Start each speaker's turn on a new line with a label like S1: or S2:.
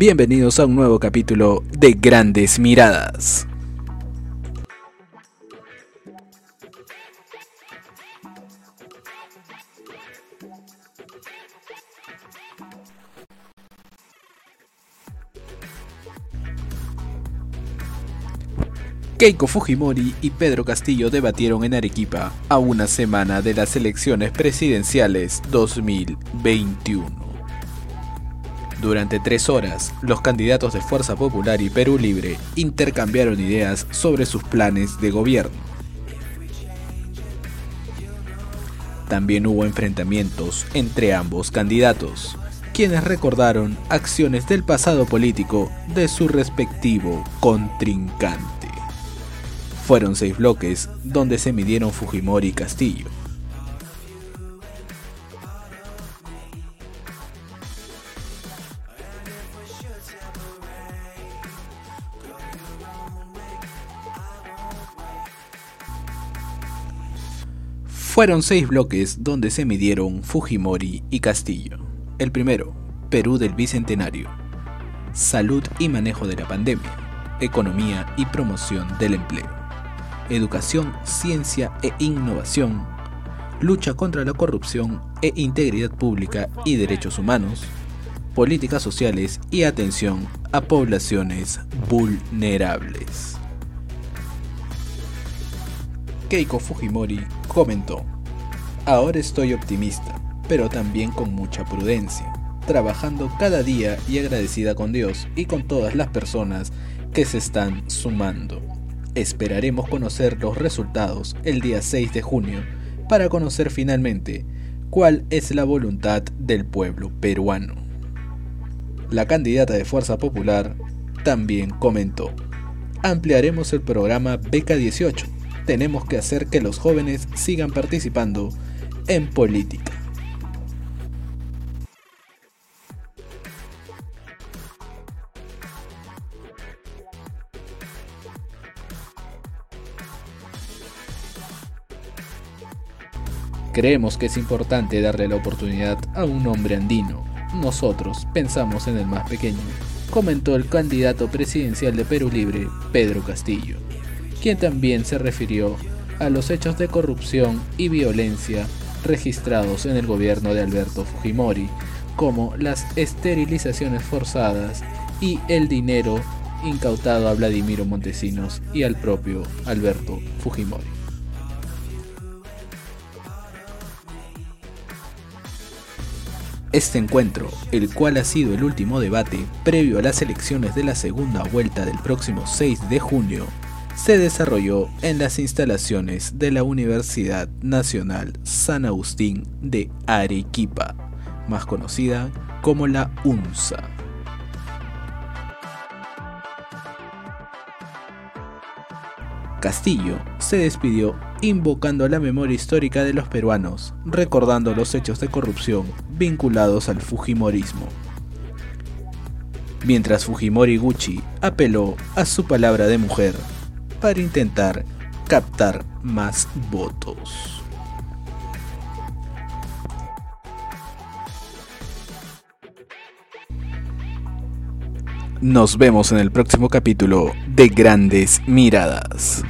S1: Bienvenidos a un nuevo capítulo de Grandes Miradas. Keiko Fujimori y Pedro Castillo debatieron en Arequipa a una semana de las elecciones presidenciales 2021. Durante tres horas, los candidatos de Fuerza Popular y Perú Libre intercambiaron ideas sobre sus planes de gobierno. También hubo enfrentamientos entre ambos candidatos, quienes recordaron acciones del pasado político de su respectivo contrincante. Fueron seis bloques donde se midieron Fujimori y Castillo. Fueron seis bloques donde se midieron Fujimori y Castillo. El primero, Perú del Bicentenario. Salud y manejo de la pandemia. Economía y promoción del empleo educación, ciencia e innovación, lucha contra la corrupción e integridad pública y derechos humanos, políticas sociales y atención a poblaciones vulnerables. Keiko Fujimori comentó, Ahora estoy optimista, pero también con mucha prudencia, trabajando cada día y agradecida con Dios y con todas las personas que se están sumando. Esperaremos conocer los resultados el día 6 de junio para conocer finalmente cuál es la voluntad del pueblo peruano. La candidata de Fuerza Popular también comentó, ampliaremos el programa Beca 18. Tenemos que hacer que los jóvenes sigan participando en política. Creemos que es importante darle la oportunidad a un hombre andino. Nosotros pensamos en el más pequeño, comentó el candidato presidencial de Perú Libre, Pedro Castillo, quien también se refirió a los hechos de corrupción y violencia registrados en el gobierno de Alberto Fujimori, como las esterilizaciones forzadas y el dinero incautado a Vladimiro Montesinos y al propio Alberto Fujimori. Este encuentro, el cual ha sido el último debate previo a las elecciones de la segunda vuelta del próximo 6 de junio, se desarrolló en las instalaciones de la Universidad Nacional San Agustín de Arequipa, más conocida como la UNSA. Castillo se despidió invocando la memoria histórica de los peruanos, recordando los hechos de corrupción vinculados al Fujimorismo. Mientras Fujimori Gucci apeló a su palabra de mujer para intentar captar más votos. Nos vemos en el próximo capítulo de Grandes Miradas.